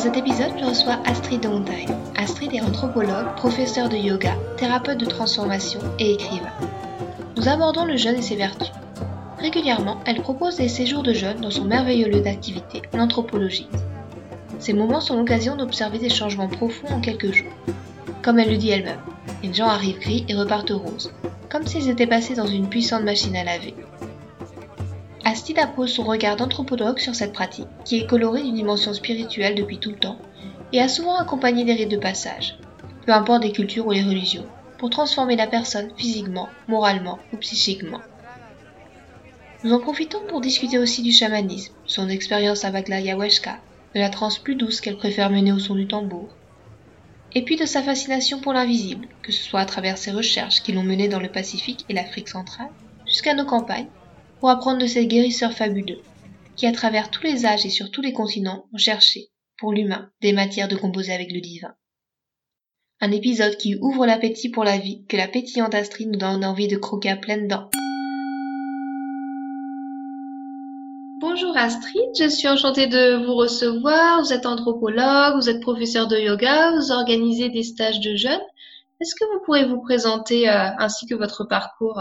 Cet épisode, je reçois Astrid de. Astrid est anthropologue, professeure de yoga, thérapeute de transformation et écrivain. Nous abordons le jeûne et ses vertus. Régulièrement, elle propose des séjours de jeûne dans son merveilleux lieu d'activité, l'anthropologie. Ces moments sont l'occasion d'observer des changements profonds en quelques jours. Comme elle le dit elle-même, les gens arrivent gris et repartent roses, comme s'ils étaient passés dans une puissante machine à laver. Astrid appose son regard d'anthropologue sur cette pratique, qui est colorée d'une dimension spirituelle depuis tout le temps, et a souvent accompagné des rites de passage, peu importe les cultures ou les religions, pour transformer la personne physiquement, moralement ou psychiquement. Nous en profitons pour discuter aussi du chamanisme, son expérience avec l'ayahuasca, de la transe plus douce qu'elle préfère mener au son du tambour, et puis de sa fascination pour l'invisible, que ce soit à travers ses recherches qui l'ont menée dans le Pacifique et l'Afrique centrale, jusqu'à nos campagnes, pour apprendre de ces guérisseurs fabuleux, qui à travers tous les âges et sur tous les continents ont cherché, pour l'humain, des matières de composer avec le divin. Un épisode qui ouvre l'appétit pour la vie, que la pétillante Astrid nous donne envie de croquer à pleines dents. Bonjour Astrid, je suis enchantée de vous recevoir. Vous êtes anthropologue, vous êtes professeur de yoga, vous organisez des stages de jeunes. Est-ce que vous pourrez vous présenter euh, ainsi que votre parcours?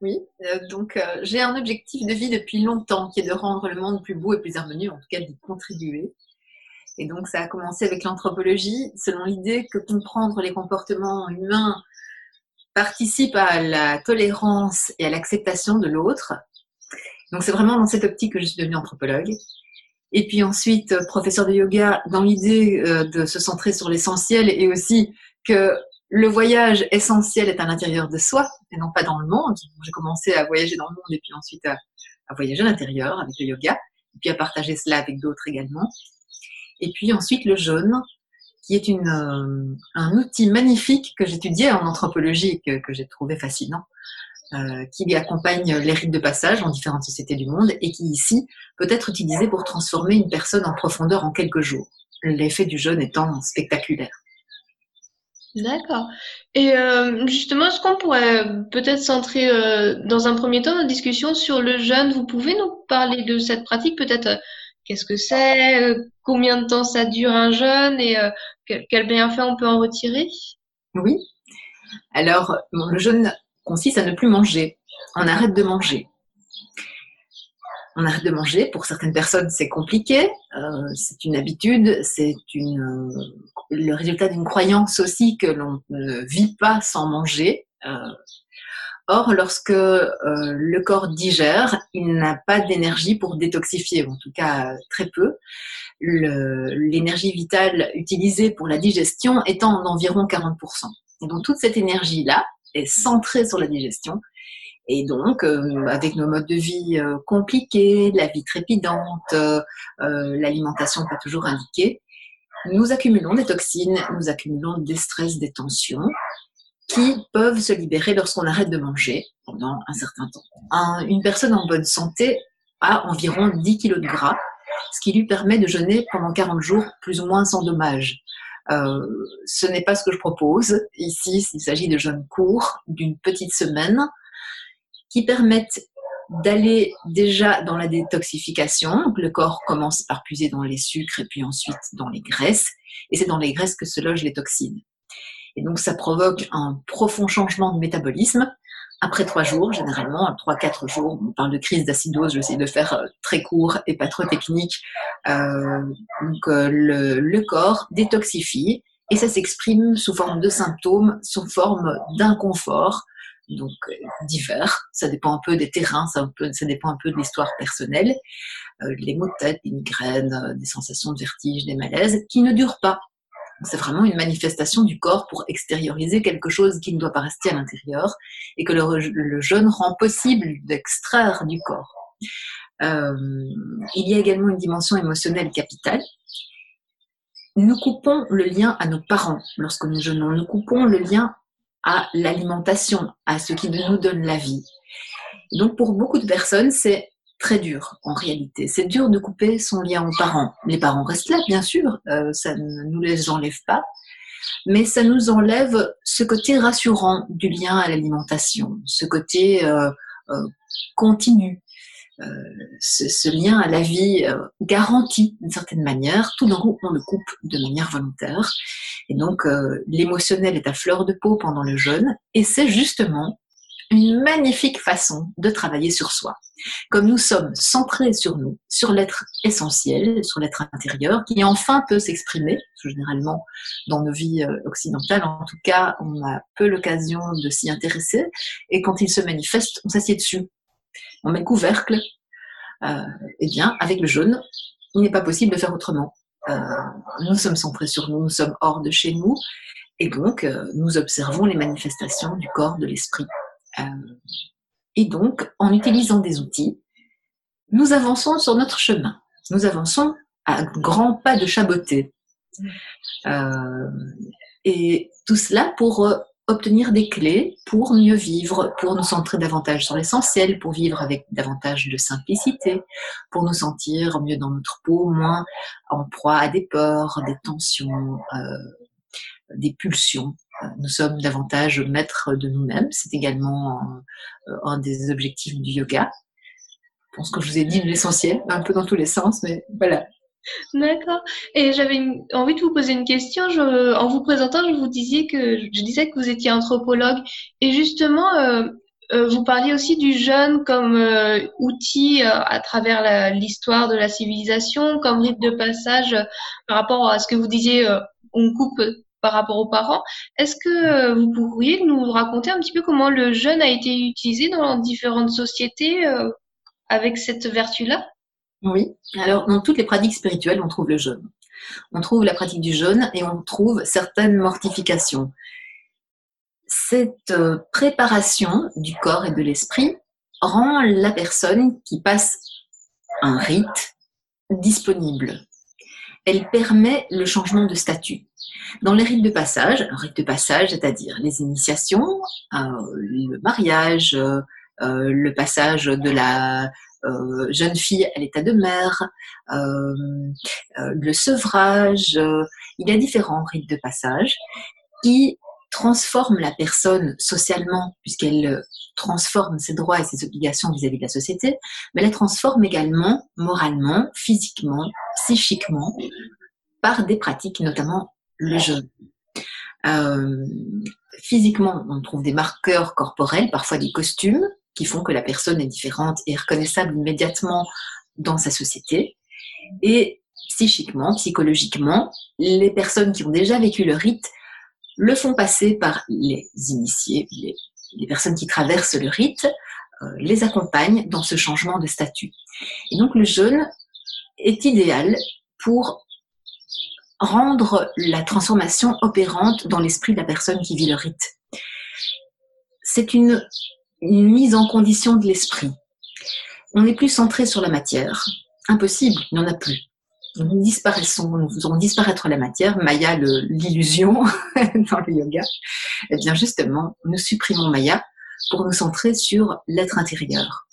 Oui, euh, donc euh, j'ai un objectif de vie depuis longtemps qui est de rendre le monde plus beau et plus harmonieux, en tout cas d'y contribuer. Et donc ça a commencé avec l'anthropologie, selon l'idée que comprendre les comportements humains participe à la tolérance et à l'acceptation de l'autre. Donc c'est vraiment dans cette optique que je suis devenue anthropologue. Et puis ensuite, euh, professeur de yoga, dans l'idée de se centrer sur l'essentiel et aussi que le voyage essentiel est à l'intérieur de soi et non pas dans le monde. J'ai commencé à voyager dans le monde et puis ensuite à, voyager à l'intérieur avec le yoga et puis à partager cela avec d'autres également. Et puis ensuite le jaune, qui est euh, un outil magnifique que j'étudiais en anthropologie et que, j'ai trouvé fascinant, euh, qui accompagne les rites de passage dans différentes sociétés du monde et qui ici peut être utilisé pour transformer une personne en profondeur en quelques jours. L'effet du jaune étant spectaculaire. D'accord. Et euh, justement, est-ce qu'on pourrait peut-être centrer euh, dans un premier temps notre discussion sur le jeûne? Vous pouvez nous parler de cette pratique Peut-être euh, qu'est-ce que c'est Combien de temps ça dure un jeûne Et quel, quel bienfait on peut en retirer? Oui. Alors, le jeûne consiste à ne plus manger. On arrête de manger on arrête de manger. Pour certaines personnes, c'est compliqué. Euh, c'est une habitude, c'est euh, le résultat d'une croyance aussi que l'on ne vit pas sans manger. Euh, or, lorsque le corps digère, il n'a pas d'énergie pour détoxifier, en tout cas très peu. L'énergie vitale utilisée pour la digestion étant d'environ 40%. Et donc toute cette énergie-là est centrée sur la digestion et donc, euh, avec nos modes de vie euh, compliqués, la vie trépidante, euh, l'alimentation pas toujours indiquée, nous accumulons des toxines, nous accumulons des stress, des tensions qui peuvent se libérer lorsqu'on arrête de manger pendant un certain temps. une personne en bonne santé a environ 10 kg de gras, ce qui lui permet de jeûner pendant 40 jours plus ou moins sans dommage. Euh, ce n'est pas ce que je propose. Ici, il s'agit de jeûnes courts d'une petite semaine qui permettent d'aller déjà dans la détoxification. le corps commence par puiser dans les sucres et puis ensuite dans les graisses. Et c'est dans les graisses que se logent les toxines. Et donc ça provoque un profond changement de métabolisme. Après trois jours, généralement, trois, quatre jours, on parle de crise d'acidose, j'essaie de faire euh, très court et pas trop technique. Euh, donc euh, le corps détoxifie et ça s'exprime sous forme de symptômes, sous forme d'inconfort, donc euh, divers. Ça dépend un peu des terrains, ça, dépend un peu de l'histoire personnelle. Euh, les maux de tête, les migraines, euh, des sensations de vertige, des malaises, qui ne durent pas. C'est vraiment une manifestation du corps pour extérioriser quelque chose qui ne doit pas rester à l'intérieur et que le, jeûne rend possible d'extraire du corps. il y a également une dimension émotionnelle capitale nous coupons le lien à nos parents lorsque nous jeûnons, nous coupons le lien à l'alimentation, à ce qui nous donne la vie. Donc pour beaucoup de personnes, c'est très dur en réalité. C'est dur de couper son lien aux parents. Les parents restent là, bien sûr, euh, ça ne nous les enlève pas, mais ça nous enlève ce côté rassurant du lien à l'alimentation, ce côté euh, euh, continu, euh, ce, lien à la vie euh, garanti d'une certaine manière, tout d'un coup on le coupe de manière volontaire. Et donc euh, l'émotionnel est à fleur de peau pendant le jeûne, et c'est justement une magnifique façon de travailler sur soi. Comme nous sommes centrés sur nous, sur l'être essentiel, sur l'être intérieur, qui enfin peut s'exprimer, généralement dans nos vies occidentales, en tout cas, on a peu l'occasion de s'y intéresser, et quand il se manifeste, on s'assied dessus on met le couvercle, euh, eh bien, avec le jaune, il n'est pas possible de faire autrement. Euh, nous sommes centrés sur nous, nous sommes hors de chez nous, et donc euh, nous observons les manifestations du corps, de l'esprit. et donc, en utilisant des outils, nous avançons sur notre chemin. Nous avançons à grands pas de chaboté. et tout cela pour obtenir des clés pour mieux vivre, pour nous centrer davantage sur l'essentiel, pour vivre avec davantage de simplicité, pour nous sentir mieux dans notre peau, moins en proie à des peurs, des tensions, euh, des pulsions. Nous sommes davantage maîtres de nous-mêmes. C'est également un, des objectifs du yoga. Je pense que je vous ai dit l'essentiel, un peu dans tous les sens, mais voilà, D'accord. Et j'avais envie de vous poser une question. en vous présentant, je vous disais que je disais que vous étiez anthropologue et justement, euh, euh, vous parliez aussi du jeûne comme euh, outil à travers l'histoire de la civilisation, comme rite de passage par rapport à ce que vous disiez, on coupe par rapport aux parents. Est-ce que vous pourriez nous raconter un petit peu comment le jeûne a été utilisé dans différentes sociétés avec cette vertu-là? Oui, alors dans toutes les pratiques spirituelles, on trouve le jeûne. On trouve la pratique du jeûne et on trouve certaines mortifications. Cette euh, préparation du corps et de l'esprit rend la personne qui passe un rite disponible. Elle permet le changement de statut. Dans les rites de passage, rite de passage, c'est-à-dire les initiations, euh, le mariage, euh, le passage de la euh, jeune fille à l'état de mère, euh, euh, le sevrage. il y a différents rites de passage qui transforment la personne socialement, puisqu'elle transforme ses droits et ses obligations vis-à-vis de la société, mais la transforme également moralement, physiquement, psychiquement, par des pratiques, notamment le jeûne. physiquement, on trouve des marqueurs corporels, parfois des costumes, qui font que la personne est différente et reconnaissable immédiatement dans sa société. Et psychiquement, psychologiquement, les personnes qui ont déjà vécu le rite le font passer par les initiés, les, personnes qui traversent le rite, euh, les accompagnent dans ce changement de statut. Et donc le jeûne est idéal pour rendre la transformation opérante dans l'esprit de la personne qui vit le rite. C'est une une mise en condition de l'esprit. On n'est plus centré sur la matière. Impossible, il n'y en a plus. Nous disparaissons, nous faisons disparaître la matière, Maya l'illusion dans le yoga. Eh bien justement, nous supprimons Maya pour nous centrer sur l'être intérieur.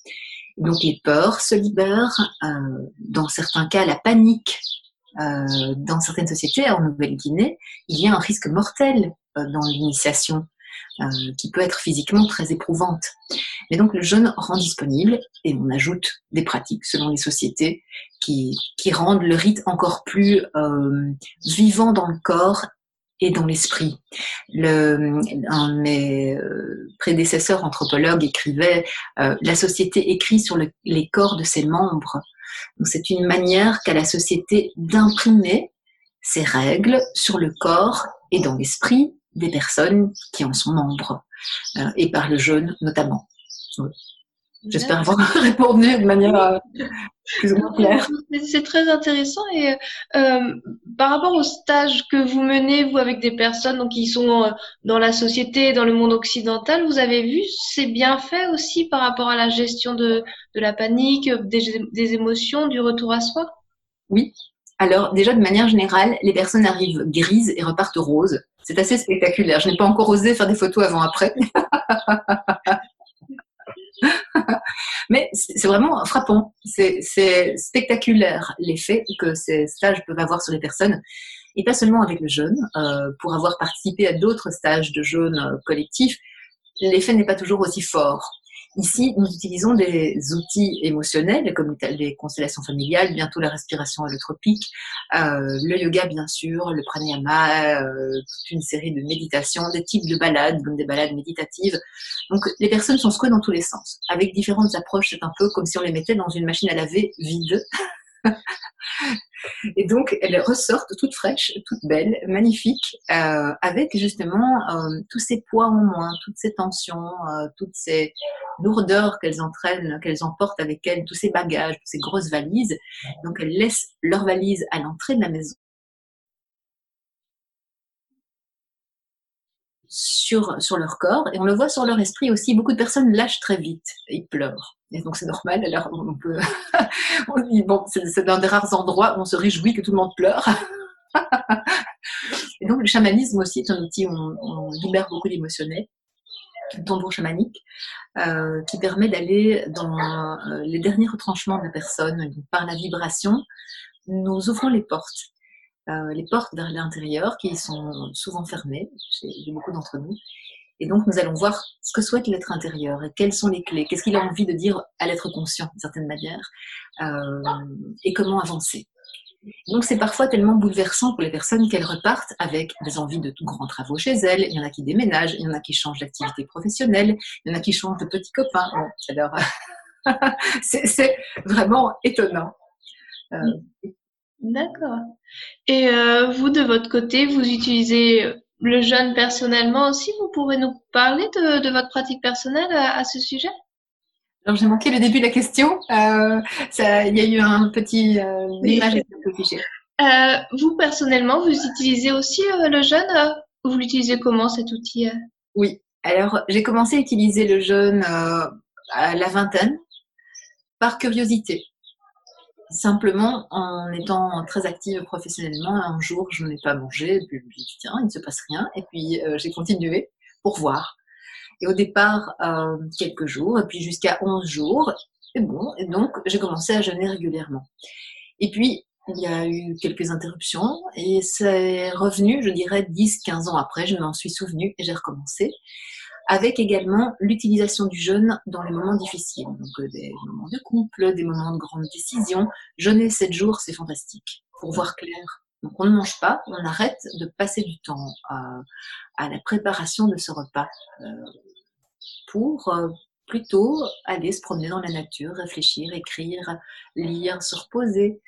Donc les peurs se libèrent, euh, dans certains cas la panique. Euh, dans certaines sociétés, en Nouvelle-Guinée, il y a un risque mortel euh, dans l'initiation euh, qui peut être physiquement très éprouvante. Mais donc le jeûne rend disponible et on ajoute des pratiques selon les sociétés qui, qui rendent le rite encore plus euh, vivant dans le corps et dans l'esprit. Le, un de mes euh, prédécesseurs anthropologues écrivait euh, La société écrit sur le, les corps de ses membres. Donc c'est une manière qu'a la société d'imprimer ses règles sur le corps et dans l'esprit des personnes qui en sont membres, euh, et par le jeûne notamment. J'espère avoir répondu de manière euh, plus ou moins claire. C'est très intéressant et euh, par rapport au stage que vous menez vous avec des personnes donc qui sont dans la société, dans le monde occidental, vous avez vu ces bienfaits aussi par rapport à la gestion de, de la panique, des, des émotions, du retour à soi? Oui, Alors, déjà, de manière générale, les personnes arrivent grises et repartent roses. C'est assez spectaculaire. Je n'ai pas encore osé faire des photos avant-après. Mais c'est vraiment frappant. C'est spectaculaire l'effet que ces stages peuvent avoir sur les personnes. Et pas seulement avec le jeûne. Euh, pour avoir participé à d'autres stages de jeûne euh, collectif, l'effet n'est pas toujours aussi fort. Ici, nous utilisons des outils émotionnels comme les constellations familiales, bientôt la respiration allotropique, euh, le yoga bien sûr, le pranayama, euh, toute une série de méditations, des types de balades comme des balades méditatives. Donc les personnes sont secouées dans tous les sens. Avec différentes approches, c'est un peu comme si on les mettait dans une machine à laver vide. Et donc, elles ressortent toutes fraîches, toutes belles, magnifiques, euh, avec justement euh, tous ces poids en moins, toutes ces tensions, euh, toutes ces lourdeurs qu'elles entraînent, qu'elles emportent avec elles, tous ces bagages, ces grosses valises. Donc, elles laissent leurs valises à l'entrée de la maison. Sur, sur leur corps et on le voit sur leur esprit aussi. Beaucoup de personnes lâchent très vite, ils pleurent. Et donc c'est normal. Alors on peut, on bon, c'est dans des rares endroits où on se réjouit que tout le monde pleure. et donc le chamanisme aussi est un outil où on, libère beaucoup d'émotionnels, tambour chamanique, euh, qui permet d'aller dans euh, les derniers retranchements de la personne. par la vibration, nous ouvrons les portes. Euh, les portes vers l'intérieur qui sont souvent fermées chez beaucoup d'entre nous et donc, nous allons voir ce que souhaite l'être intérieur et quelles sont les clés, qu'est-ce qu'il a envie de dire à l'être conscient, d'une certaine manière, euh, et comment avancer. Donc, c'est parfois tellement bouleversant pour les personnes qu'elles repartent avec des envies de grands travaux chez elles. Il y en a qui déménagent, il y en a qui changent d'activité professionnelle, il y en a qui changent de petits copains. alors, c'est vraiment étonnant. Euh, D'accord. Et euh, vous, de votre côté, vous utilisez le jeûne personnellement aussi, vous pourrez nous parler de, votre pratique personnelle à, ce sujet? Alors j'ai manqué le début de la question. Euh, il y a eu un petit euh, image euh, vous personnellement, vous utilisez aussi euh, le jeûne Vous l'utilisez comment cet outil Oui. Alors j'ai commencé à utiliser le jeûne à la vingtaine par curiosité. Simplement, en étant très active professionnellement, un jour, je n'ai pas mangé, et puis je me suis dit, tiens, il ne se passe rien, et puis euh, j'ai continué pour voir. Et au départ, euh, quelques jours, et puis jusqu'à 11 jours, et bon, et donc j'ai commencé à jeûner régulièrement. Et puis, il y a eu quelques interruptions, et c'est revenu, je dirais, 10-15 ans après, je m'en suis souvenu, et j'ai recommencé avec également l'utilisation du jeûne dans les moments difficiles, donc euh, des moments de couple, des moments de grandes décisions. Jeûner 7 jours, c'est fantastique pour voir clair. Donc on ne mange pas, on arrête de passer du temps à, la préparation de ce repas euh, pour euh, plutôt aller se promener dans la nature, réfléchir, écrire, lire, se reposer.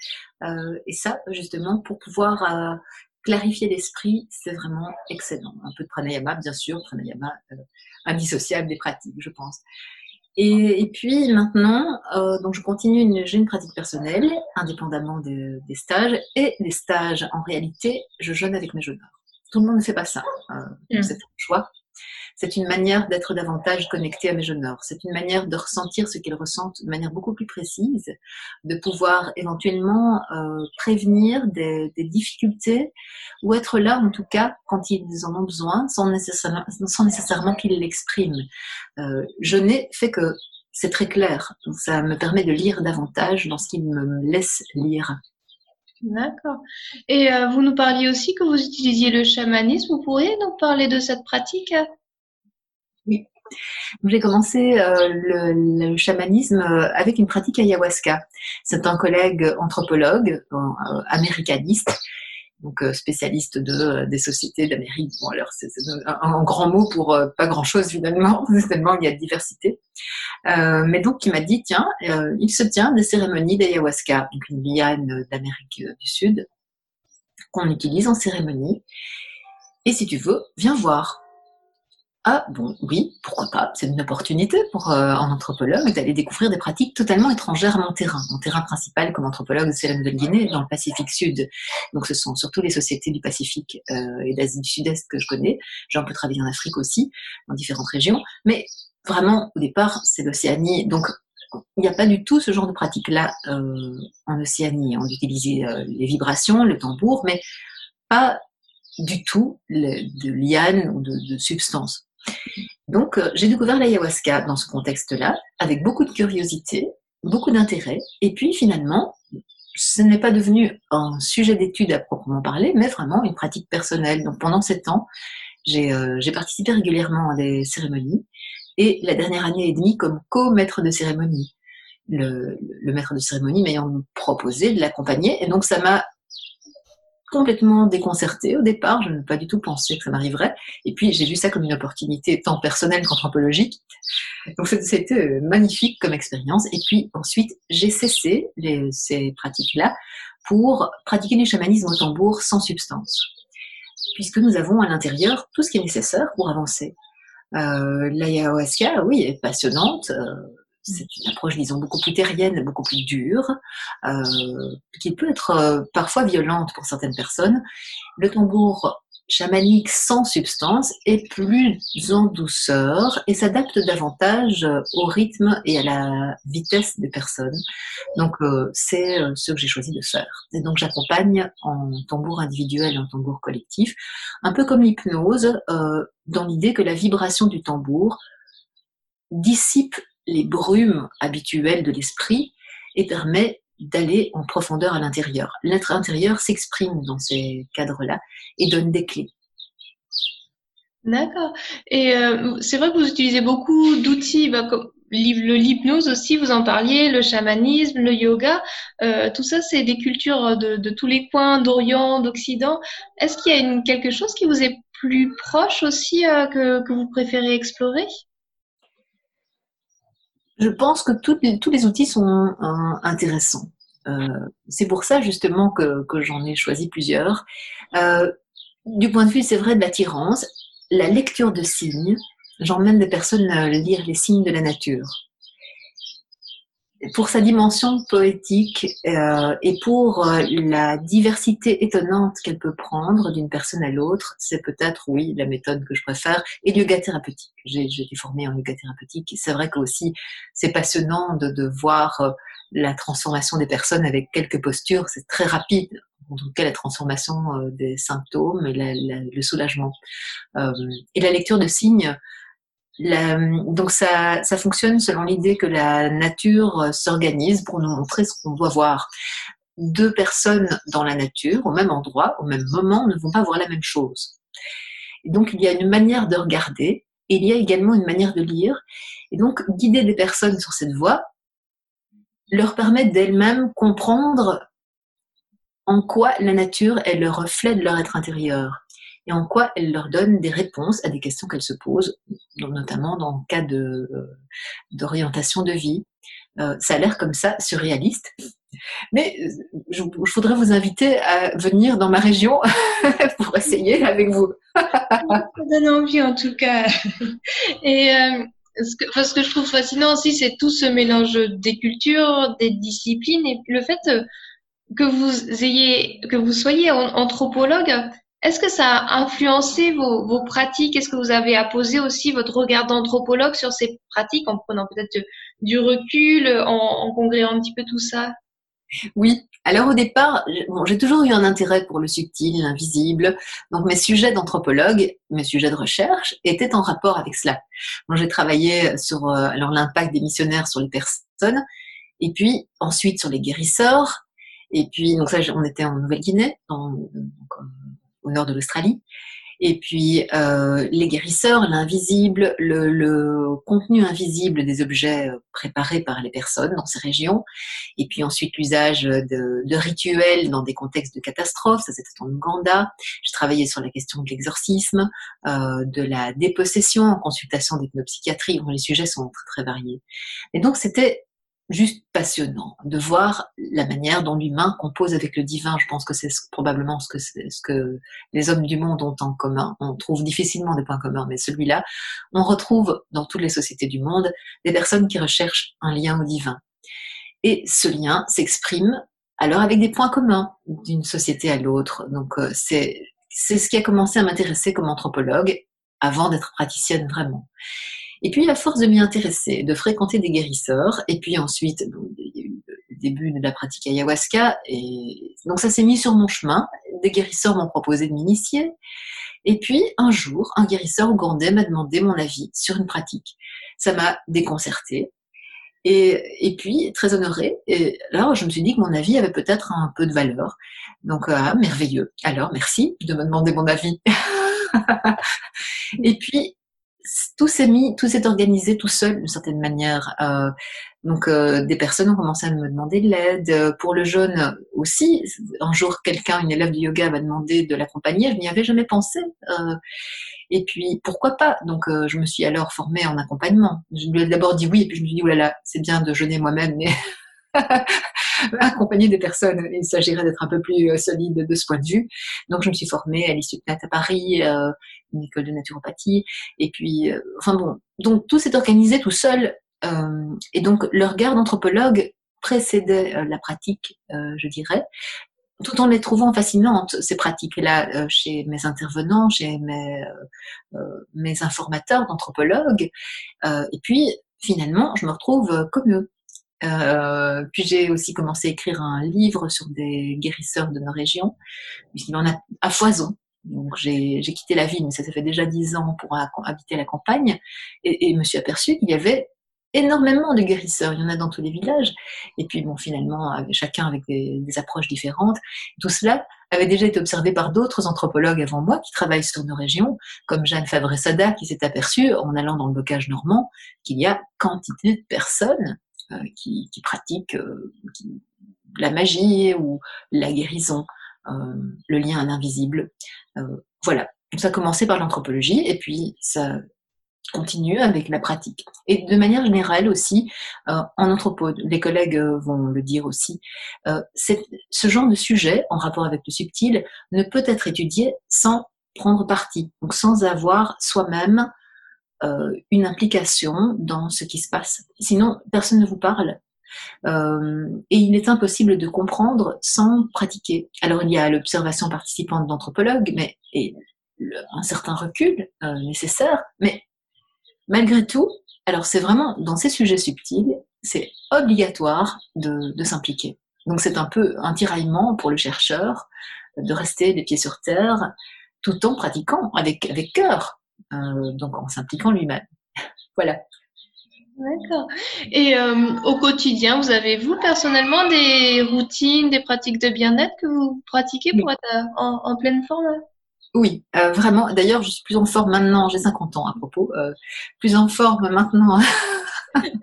et ça, justement, pour pouvoir clarifier l'esprit, c'est vraiment excellent. Un peu de pranayama, bien sûr, pranayama euh, indissociable des pratiques, je pense. Et, puis maintenant, euh, donc je continue une, jeune pratique personnelle, indépendamment des stages. Et les stages, en réalité, je jeûne avec mes jeûneurs. Tout le monde ne fait pas ça. Euh, mm. C'est un choix. C'est une manière d'être davantage connecté à mes jeunes C'est une manière de ressentir ce qu'ils ressentent de manière beaucoup plus précise, de pouvoir éventuellement euh, prévenir des, difficultés ou être là en tout cas quand ils en ont besoin sans nécessairement, sans nécessairement qu'ils l'expriment. Euh, jeûner fait que c'est très clair. ça me permet de lire davantage dans ce qu'ils me laissent lire. D'accord. Et euh, vous nous parliez aussi que vous utilisiez le chamanisme. Vous pourriez nous parler de cette pratique? Oui. J'ai commencé euh, le, chamanisme euh, avec une pratique ayahuasca. C'est un collègue anthropologue, euh, américaniste, donc spécialiste de, des sociétés d'Amérique. Bon, alors c'est un, grand mot pour pas grand-chose finalement, tellement il y a de diversité. mais donc il m'a dit, tiens, il se tient des cérémonies d'ayahuasca, donc une liane d'Amérique du Sud, qu'on utilise en cérémonie. Et si tu veux, viens voir. Ah bon, oui, pourquoi pas. C'est une opportunité pour euh, un anthropologue d'aller découvrir des pratiques totalement étrangères à mon terrain. Mon terrain principal comme anthropologue, c'est la Nouvelle-Guinée, dans le Pacifique Sud. Donc ce sont surtout les sociétés du Pacifique euh, et d'Asie du Sud-Est que je connais. J'ai un peu travaillé en Afrique aussi, dans différentes régions. Mais vraiment, au départ, c'est l'Océanie. Donc il n'y a pas du tout ce genre de pratique-là euh, en Océanie. On utilisait euh, les vibrations, le tambour, mais pas du tout de liane ou de, de substance. Donc, euh, j'ai découvert l'ayahuasca dans ce contexte-là, avec beaucoup de curiosité, beaucoup d'intérêt, et puis finalement, ce n'est pas devenu un sujet d'étude à proprement parler, mais vraiment une pratique personnelle. Donc, pendant sept ans, j'ai participé régulièrement à des cérémonies, et la dernière année et demie comme co-maître de cérémonie. Le, maître de cérémonie m'ayant proposé de l'accompagner. Et donc, ça m'a complètement déconcertée au départ. Je n'ai pas du tout pensé que ça m'arriverait. Et puis, j'ai vu ça comme une opportunité tant personnelle qu'anthropologique. Donc, c'était euh, magnifique comme expérience. Et puis, ensuite, j'ai cessé ces pratiques-là pour pratiquer du chamanisme au tambour sans substance. Puisque nous avons à l'intérieur tout ce qui est nécessaire pour avancer. Euh, L'ayahuasca, oui, est passionnante. Euh, c'est une approche, disons, beaucoup plus terrienne, beaucoup plus dure, euh, qui peut être euh, parfois violente pour certaines personnes. Le tambour chamanique sans substance est plus en douceur et s'adapte davantage au rythme et à la vitesse des personnes. Donc euh, c'est euh, ce que j'ai choisi de faire. Et donc j'accompagne en tambour individuel et en tambour collectif, un peu comme l'hypnose, euh, dans l'idée que la vibration du tambour dissipe les brumes habituelles de l'esprit et permet d'aller en profondeur à l'intérieur. L'être intérieur s'exprime dans ces cadres-là et donne des clés. D'accord. Et euh, c'est vrai que vous utilisez beaucoup d'outils, bah, comme l'hypnose aussi, vous en parliez, le chamanisme, le yoga. Euh, tout ça, c'est des cultures de, tous les coins d'Orient, d'Occident. Est-ce qu'il y a quelque chose qui vous est plus proche aussi euh, que vous préférez explorer? Je pense que tous les outils sont euh, intéressants. Euh, c'est pour ça justement que, j'en ai choisi plusieurs. Euh, du point de vue, c'est vrai, de l'attirance, la lecture de signes, j'emmène des personnes lire les signes de la nature pour sa dimension poétique euh, et pour euh, la diversité étonnante qu'elle peut prendre d'une personne à l'autre, c'est peut-être, oui, la méthode que je préfère. Et yoga thérapeutique. J'ai été formée en yoga thérapeutique. C'est vrai que aussi, c'est passionnant de, de voir euh, la transformation des personnes avec quelques postures. C'est très rapide. En tout cas, la transformation des symptômes et le soulagement. et la lecture de signes, donc ça, ça fonctionne selon l'idée que la nature euh, s'organise pour nous montrer ce qu'on doit voir. Deux personnes dans la nature, au même endroit, au même moment, ne vont pas voir la même chose. Donc il y a une manière de regarder, et il y a également une manière de lire. Et donc guider des personnes sur cette voie leur permet d'elles-mêmes comprendre en quoi la nature est le reflet de leur être intérieur et en quoi elle leur donne des réponses à des questions qu'elles se posent, notamment dans le cas de, euh, d'orientation de vie. Euh, ça a l'air comme ça surréaliste. Mais euh, je, voudrais vous inviter à venir dans ma région pour essayer avec vous. ça donne envie en tout cas. Et ce, que, que je trouve fascinant aussi, c'est tout ce mélange des cultures, des disciplines et le fait que vous ayez, que vous soyez anthropologue, est-ce que ça a influencé vos, pratiques? Est-ce que vous avez apposé aussi votre regard d'anthropologue sur ces pratiques en prenant peut-être du recul, en, en congréant un petit peu tout ça? Oui, alors au départ, j'ai toujours eu un intérêt pour le subtil, l'invisible. Donc mes sujets d'anthropologue, mes sujets de recherche étaient en rapport avec cela. j'ai travaillé sur euh, alors l'impact des missionnaires sur les personnes, et puis ensuite sur les guérisseurs. Et puis donc ça, on était en Nouvelle-Guinée, au nord de l'Australie. Et puis euh, les guérisseurs, l'invisible, le, contenu invisible des objets euh, préparés par les personnes dans ces régions. Et puis ensuite l'usage de, rituels dans des contextes de catastrophe. Ça c'était en Ouganda. Je travaillais sur la question de l'exorcisme, euh, de la dépossession en consultation d'ethnopsychiatrie. les sujets sont très très variés. Et donc c'était juste passionnant de voir la manière dont l'humain compose avec le divin. Je pense que c'est probablement ce que, les hommes du monde ont en commun. On trouve difficilement des points communs, mais celui-là, on retrouve dans toutes les sociétés du monde des personnes qui recherchent un lien au divin. Et ce lien s'exprime alors avec des points communs d'une société à l'autre. Donc euh, c'est c'est ce qui a commencé à m'intéresser comme anthropologue avant d'être praticienne vraiment. Et puis, à force de m'y intéresser, de fréquenter des guérisseurs, et puis ensuite, il y a eu le début de la pratique ayahuasca, et donc ça s'est mis sur mon chemin. Des guérisseurs m'ont proposé de m'initier. Et puis, un jour, un guérisseur ougandais m'a demandé mon avis sur une pratique. Ça m'a déconcerté. Et, puis, très honorée. Et là, je me suis dit que mon avis avait peut-être un peu de valeur. Donc, ah, merveilleux. Alors, merci de me demander mon avis. et puis, tout s'est mis, tout s'est organisé tout seul d'une certaine manière. Euh, donc euh, des personnes ont commencé à me demander de l'aide. Pour le jeune aussi, un jour quelqu'un, une élève de yoga m'a demandé de l'accompagner, je n'y avais jamais pensé. Euh, et puis pourquoi pas? Donc je me suis alors formée en accompagnement. Je lui ai d'abord dit oui, et puis je me suis dit là, c'est bien de jeûner moi-même, mais accompagner des personnes. Il s'agirait d'être un peu plus euh, solide de ce point de vue. Donc, je me suis formée à l'Institut de à Paris, euh, une école de naturopathie. Et puis, euh, enfin bon, donc tout s'est organisé tout seul. et donc, le regard d'anthropologue précédait la pratique, je dirais, tout en les trouvant fascinantes, ces pratiques-là, chez mes intervenants, chez mes, mes informateurs d'anthropologues. et puis, finalement, je me retrouve comme eux. Euh, puis j'ai aussi commencé à écrire un livre sur des guérisseurs de nos régions, puisqu'il en a à foison. Donc j'ai quitté la ville, mais ça, fait déjà dix ans pour habiter la campagne, et, et me suis aperçue qu'il y avait énormément de guérisseurs. Il y en a dans tous les villages. Et puis bon, finalement, chacun avec des, des approches différentes. Tout cela avait déjà été observé par d'autres anthropologues avant moi qui travaillent sur nos régions, comme Jeanne Favre-Sada, qui s'est aperçue en allant dans le bocage normand qu'il y a quantité de personnes euh, qui, pratiquent euh, la magie ou la guérison, euh, le lien à l'invisible. voilà. Ça a commencé par l'anthropologie et puis ça continue avec la pratique. Et de manière générale aussi, en anthropologie, les collègues vont le dire aussi, ce genre de sujet en rapport avec le subtil ne peut être étudié sans prendre parti, donc sans avoir soi-même euh, une implication dans ce qui se passe. Sinon, personne ne vous parle. Euh, et il est impossible de comprendre sans pratiquer. Alors il y a l'observation participante d'anthropologue, mais et un certain recul euh, nécessaire, mais malgré tout, alors c'est vraiment dans ces sujets subtils, c'est obligatoire de, de s'impliquer. Donc c'est un peu un tiraillement pour le chercheur de rester les pieds sur terre tout en pratiquant avec, avec cœur. Euh, donc en s'impliquant lui-même. voilà. D'accord. Et euh, au quotidien, vous avez, vous, personnellement, des routines, des pratiques de bien-être que vous pratiquez pour être euh, en, pleine forme Oui, vraiment. D'ailleurs, je suis plus en forme maintenant, j'ai 50 ans à propos, plus en forme maintenant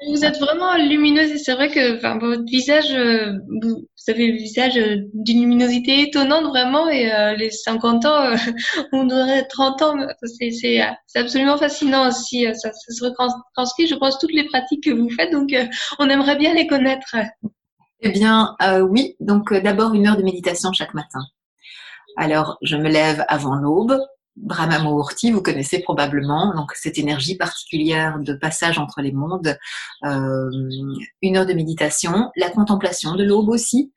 vous êtes vraiment lumineuse et c'est vrai que enfin, votre visage, euh, vous, avez le visage euh, d'une luminosité étonnante vraiment et euh, les 50 ans, on aurait 30 ans. C'est absolument fascinant aussi. Ça, ça se retranscrit, je pense, toutes les pratiques que vous faites. Donc, on aimerait bien les connaître. Eh bien, oui. Donc, d'abord, une heure de méditation chaque matin. Alors, je me lève avant l'aube, Brahma Muhurti, vous connaissez probablement, donc cette énergie particulière de passage entre les mondes, euh, une heure de méditation, la contemplation de l'aube aussi,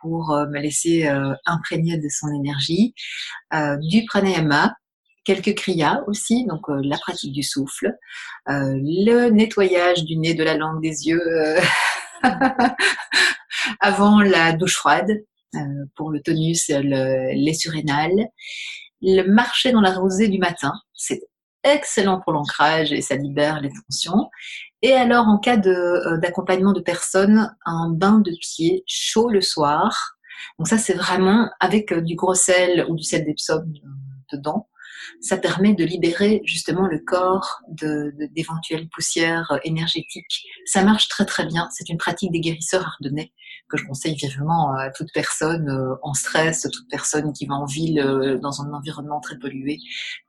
pour euh, me laisser euh, imprégner de son énergie, du pranayama, quelques kriyas aussi, donc la pratique du souffle, le nettoyage du nez, de la langue, des yeux avant la douche froide pour le tonus, le, les surrénales, le marcher dans la rosée du matin, c'est excellent pour l'ancrage et ça libère les tensions. Et alors, en cas euh, d'accompagnement de, personnes, un bain de pied chaud le soir. Donc ça, c'est vraiment avec euh, du gros sel ou du sel d'Epsom euh, dedans ça permet de libérer justement le corps d'éventuelles poussières énergétiques. Ça marche très très bien. C'est une pratique des guérisseurs ardennais que je conseille vivement à toute personne euh, en stress, toute personne qui va en ville euh, dans un environnement très pollué.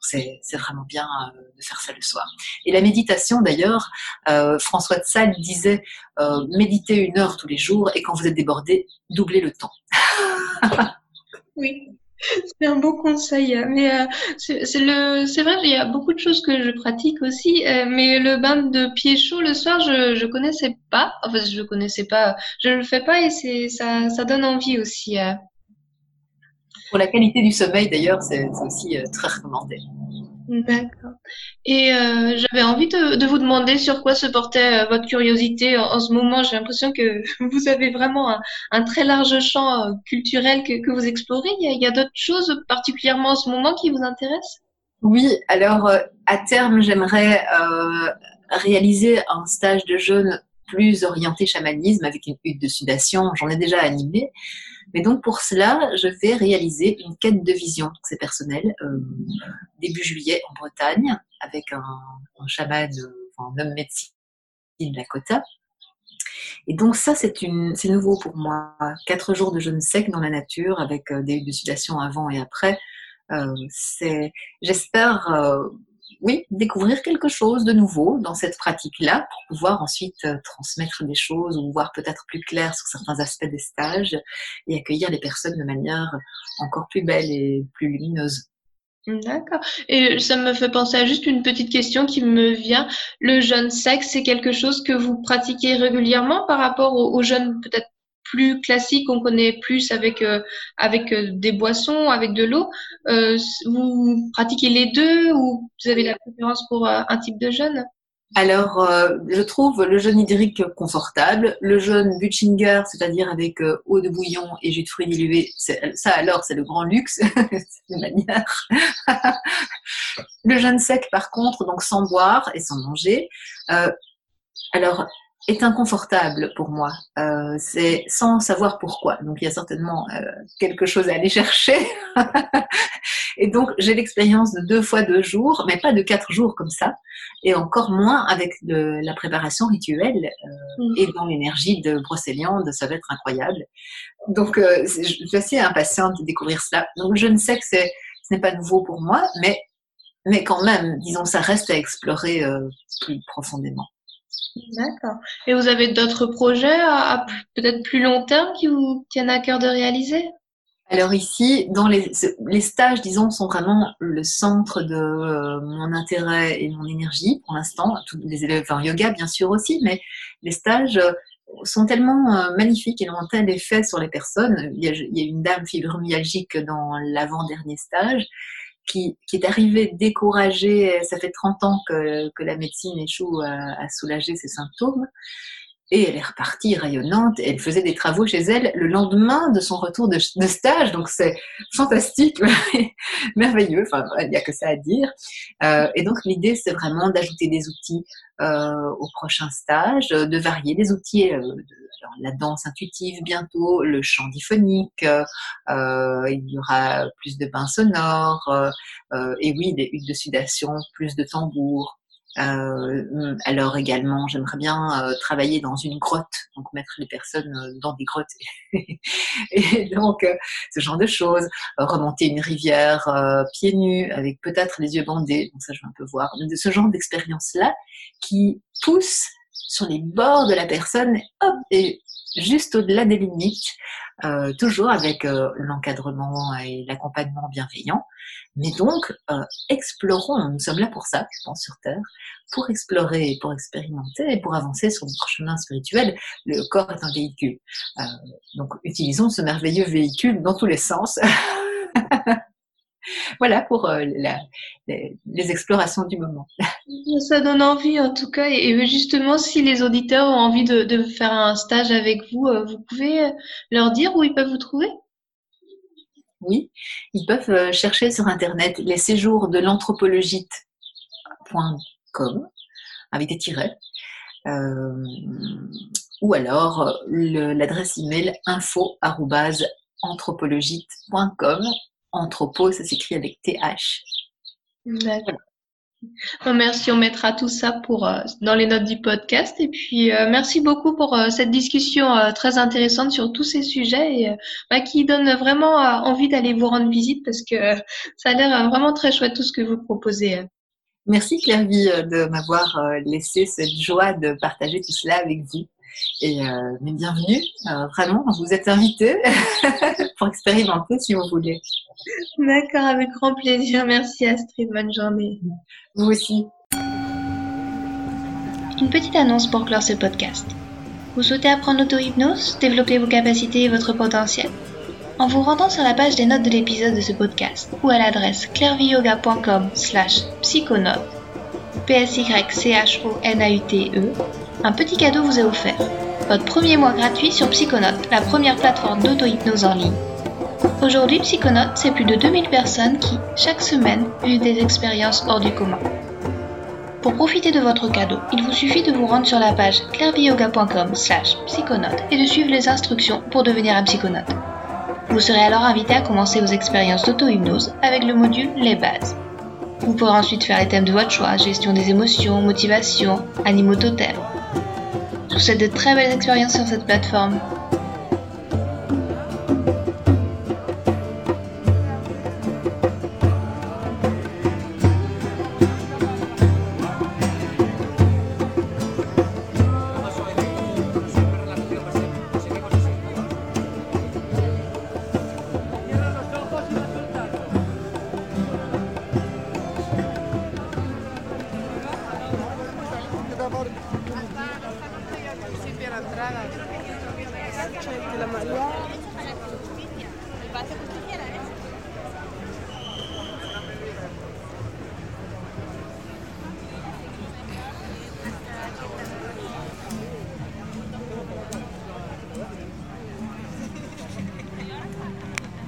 C'est vraiment bien euh, de faire ça le soir. Et la méditation d'ailleurs, François de Sales disait méditez une heure tous les jours et quand vous êtes débordé, doublez le temps. oui. C'est un bon conseil, mais euh, c'est vrai, il y a beaucoup de choses que je pratique aussi, euh, mais le bain de pied chaud le soir, je je connaissais pas, enfin je connaissais pas, je le fais pas et ça donne envie aussi. Euh. Pour la qualité du sommeil d'ailleurs, c'est aussi très recommandé. D'accord. Et euh, j'avais envie de, vous demander sur quoi se portait euh, votre curiosité en, ce moment. J'ai l'impression que vous avez vraiment un, très large champ euh, culturel que, vous explorez. Il y a, d'autres choses particulièrement en ce moment qui vous intéressent? Oui, alors à terme, j'aimerais réaliser un stage de jeunes plus orienté chamanisme avec une hutte de sudation. J'en ai déjà animé. Mais donc pour cela, je vais réaliser une quête de vision. C'est personnel, euh, début juillet en Bretagne, avec un, un chaman, un homme médecine Lakota. Et donc ça, c'est nouveau pour moi. Quatre jours de jeûne sec dans la nature, avec euh, des sudation avant et après. Euh, j'espère, euh, oui, découvrir quelque chose de nouveau dans cette pratique-là pour pouvoir ensuite euh, transmettre des choses ou voir peut-être plus clair sur certains aspects des stages et accueillir les personnes de manière encore plus belle et plus lumineuse. D'accord. Et ça me fait penser à juste une petite question qui me vient. Le jeûne sec, c'est quelque chose que vous pratiquez régulièrement par rapport aux, jeûnes peut-être plus classique, on connaît plus avec euh, avec euh, des boissons, avec de l'eau. Euh, vous pratiquez les deux ou vous avez la préférence pour un type de jeûne? Alors, je trouve le jeûne hydrique confortable. Le jeûne Butchinger, c'est-à-dire avec eau de bouillon et jus de fruits dilués, ça alors, c'est le grand luxe, de manière. le jeûne sec, par contre, donc sans boire et sans manger. alors, est inconfortable pour moi. Euh, c'est sans savoir pourquoi. Donc il y a certainement euh, quelque chose à aller chercher. et donc j'ai l'expérience de deux fois deux jours, mais pas de quatre jours comme ça, et encore moins avec de, la préparation rituelle euh, mm. et dans l'énergie de Brocéliande, ça va être incroyable. Donc euh, je suis assez impatiente de découvrir cela. Donc je ne sais que c'est ce n'est pas nouveau pour moi, mais mais quand même, disons, ça reste à explorer euh, plus profondément. D'accord. Et vous avez d'autres projets à, peut-être plus long terme qui vous tiennent à cœur de réaliser? Alors ici, dans les, stages, disons, sont vraiment le centre de euh, mon intérêt et mon énergie pour l'instant. Tous les élèves en yoga, bien sûr aussi, mais les stages euh, sont tellement euh, magnifiques et ont un tel effet sur les personnes. Il y a, il y a une dame fibromyalgique dans l'avant-dernier stage qui, est arrivée découragée. Ça fait 30 ans que, la médecine échoue à, soulager ses symptômes. Et elle est repartie rayonnante. elle faisait des travaux chez elle le lendemain de son retour de, stage. Donc c'est fantastique, merveilleux. Enfin, il n'y a que ça à dire. Euh, et donc l'idée, c'est vraiment d'ajouter des outils euh, au prochain stage, de varier les outils, euh, la danse intuitive bientôt, le chant diphonique, euh, il y aura plus de bains sonores, euh, euh, et oui, des huttes de sudation, plus de tambours. alors également, j'aimerais bien travailler dans une grotte, donc mettre les personnes dans des grottes, et donc ce genre de choses. remonter une rivière pieds nus avec peut-être les yeux bandés, donc ça je vais un peu voir. Ce genre d'expérience-là qui pousse sur les bords de la personne, hop, et juste au-delà des limites, euh, toujours avec euh, l'encadrement et l'accompagnement bienveillant. Mais donc, euh, explorons, nous sommes là pour ça, je pense, sur Terre, pour explorer, pour expérimenter et pour avancer sur notre chemin spirituel. Le corps est un véhicule. donc, utilisons ce merveilleux véhicule dans tous les sens. voilà pour euh, les, explorations du moment. Ça donne envie en tout cas. Et justement, si les auditeurs ont envie de, faire un stage avec vous, euh, vous pouvez euh, leur dire où ils peuvent vous trouver? Oui, ils peuvent chercher sur Internet les séjours de l'anthropologite.com avec des tirets. ou alors l'adresse email info@anthropologite.com Anthropo, ça s'écrit avec TH. D'accord. merci, on mettra tout ça pour euh, dans les notes du podcast. Et puis euh, merci beaucoup pour euh, cette discussion très intéressante sur tous ces sujets et bah, qui donne vraiment envie d'aller vous rendre visite parce que ça a l'air vraiment très chouette tout ce que vous proposez. Merci Clairvy de m'avoir laissé cette joie de partager tout cela avec vous. Et euh, mais bienvenue, euh, vraiment, vous êtes invité pour expérimenter si vous voulez. D'accord, avec grand plaisir. Merci Astrid, bonne journée. Vous aussi. Une petite annonce pour clore ce podcast. Vous souhaitez apprendre l'auto-hypnose, développer vos capacités et votre potentiel? En vous rendant sur la page des notes de l'épisode de ce podcast ou à l'adresse clairviyoga.com slash psychonote, p s y c h o n a u t e un petit cadeau vous est offert. Votre premier mois gratuit sur Psychonote, la première plateforme d'auto-hypnose en ligne. Aujourd'hui, Psychonote, c'est plus de 2000 personnes qui, chaque semaine, vivent des expériences hors du commun. Pour profiter de votre cadeau, il vous suffit de vous rendre sur la page clairviyoga.com slash et de suivre les instructions pour devenir un psychonote. Vous serez alors invité à commencer vos expériences d'auto-hypnose avec le module Les bases. Vous pourrez ensuite faire les thèmes de votre choix, gestion des émotions, motivation, animaux totems. Souhaite de très belles expériences sur cette plateforme.